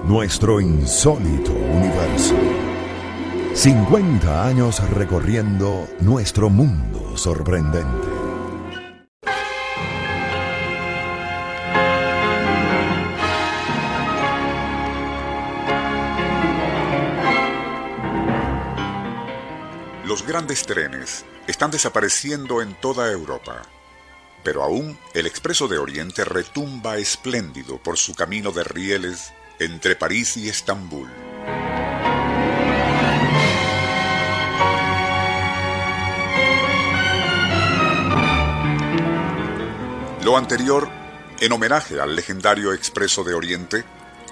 Nuestro insólito universo. 50 años recorriendo nuestro mundo sorprendente. Los grandes trenes están desapareciendo en toda Europa, pero aún el Expreso de Oriente retumba espléndido por su camino de rieles entre París y Estambul. Lo anterior, en homenaje al legendario Expreso de Oriente,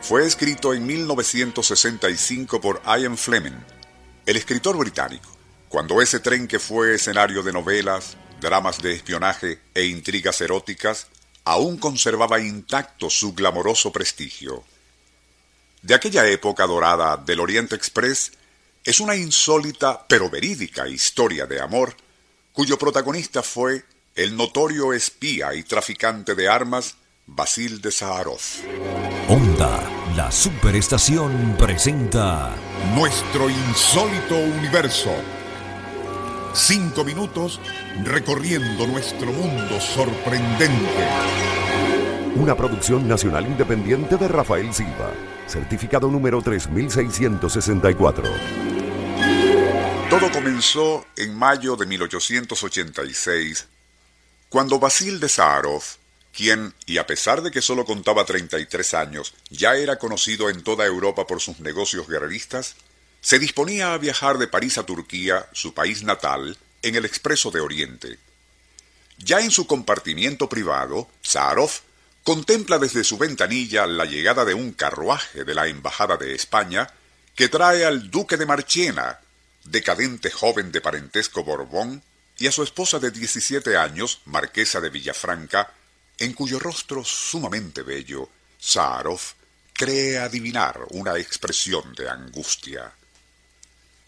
fue escrito en 1965 por Ian Fleming, el escritor británico, cuando ese tren que fue escenario de novelas, dramas de espionaje e intrigas eróticas aún conservaba intacto su glamoroso prestigio de aquella época dorada del Oriente Express es una insólita pero verídica historia de amor cuyo protagonista fue el notorio espía y traficante de armas Basil de Saharov. Onda, la superestación presenta Nuestro insólito universo. Cinco minutos recorriendo nuestro mundo sorprendente. Una producción nacional independiente de Rafael Silva certificado número 3664. Todo comenzó en mayo de 1886, cuando Basil de Saharov, quien, y a pesar de que solo contaba 33 años, ya era conocido en toda Europa por sus negocios guerreristas, se disponía a viajar de París a Turquía, su país natal, en el Expreso de Oriente. Ya en su compartimiento privado, Saharov contempla desde su ventanilla la llegada de un carruaje de la Embajada de España que trae al duque de Marchena, decadente joven de parentesco Borbón, y a su esposa de 17 años, marquesa de Villafranca, en cuyo rostro sumamente bello, Saarov cree adivinar una expresión de angustia.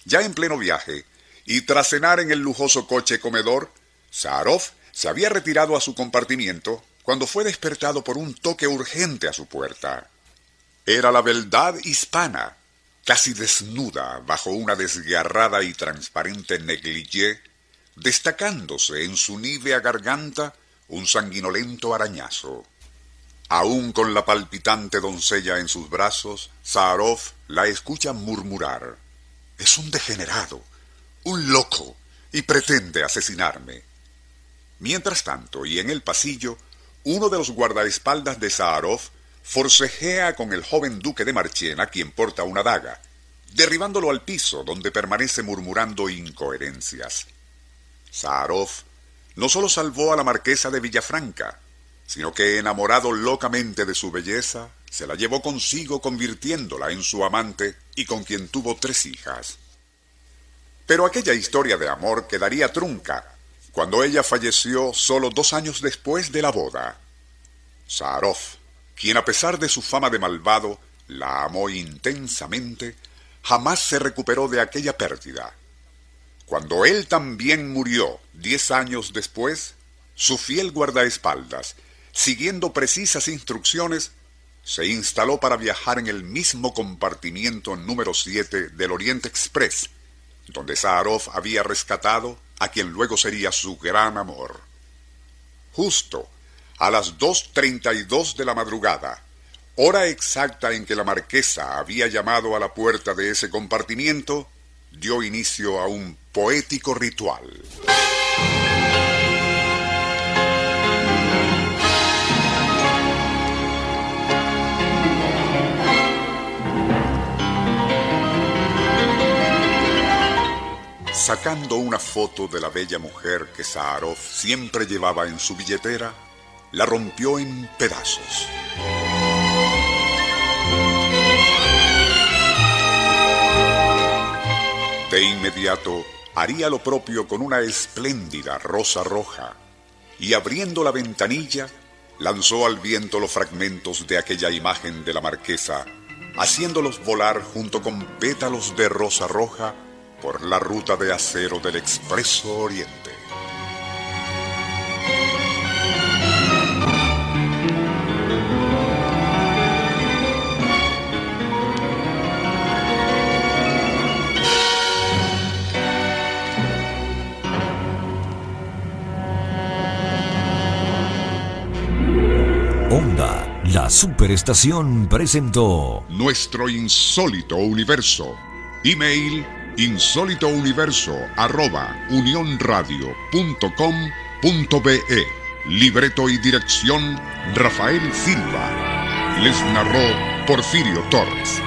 Ya en pleno viaje, y tras cenar en el lujoso coche comedor, Saarov se había retirado a su compartimiento cuando fue despertado por un toque urgente a su puerta. Era la beldad hispana, casi desnuda bajo una desgarrada y transparente negligé, destacándose en su nívea garganta un sanguinolento arañazo. Aún con la palpitante doncella en sus brazos, Zaharov la escucha murmurar. Es un degenerado, un loco, y pretende asesinarme. Mientras tanto, y en el pasillo, uno de los guardaespaldas de Saharov forcejea con el joven duque de Marchena, quien porta una daga, derribándolo al piso, donde permanece murmurando incoherencias. Saharov no solo salvó a la marquesa de Villafranca, sino que, enamorado locamente de su belleza, se la llevó consigo convirtiéndola en su amante y con quien tuvo tres hijas. Pero aquella historia de amor quedaría trunca cuando ella falleció solo dos años después de la boda. Saarov, quien a pesar de su fama de malvado la amó intensamente, jamás se recuperó de aquella pérdida. Cuando él también murió diez años después, su fiel guardaespaldas, siguiendo precisas instrucciones, se instaló para viajar en el mismo compartimiento número 7 del Oriente Express, donde Saarov había rescatado a quien luego sería su gran amor. Justo a las 2.32 de la madrugada, hora exacta en que la marquesa había llamado a la puerta de ese compartimiento, dio inicio a un poético ritual. Sacando una foto de la bella mujer que Zaharoff siempre llevaba en su billetera, la rompió en pedazos. De inmediato haría lo propio con una espléndida rosa roja y abriendo la ventanilla lanzó al viento los fragmentos de aquella imagen de la marquesa, haciéndolos volar junto con pétalos de rosa roja por la ruta de acero del Expreso Oriente. La superestación presentó Nuestro insólito universo. Email insólitouniverso arroba unionradio.com.be Libreto y dirección Rafael Silva. Les narró Porfirio Torres.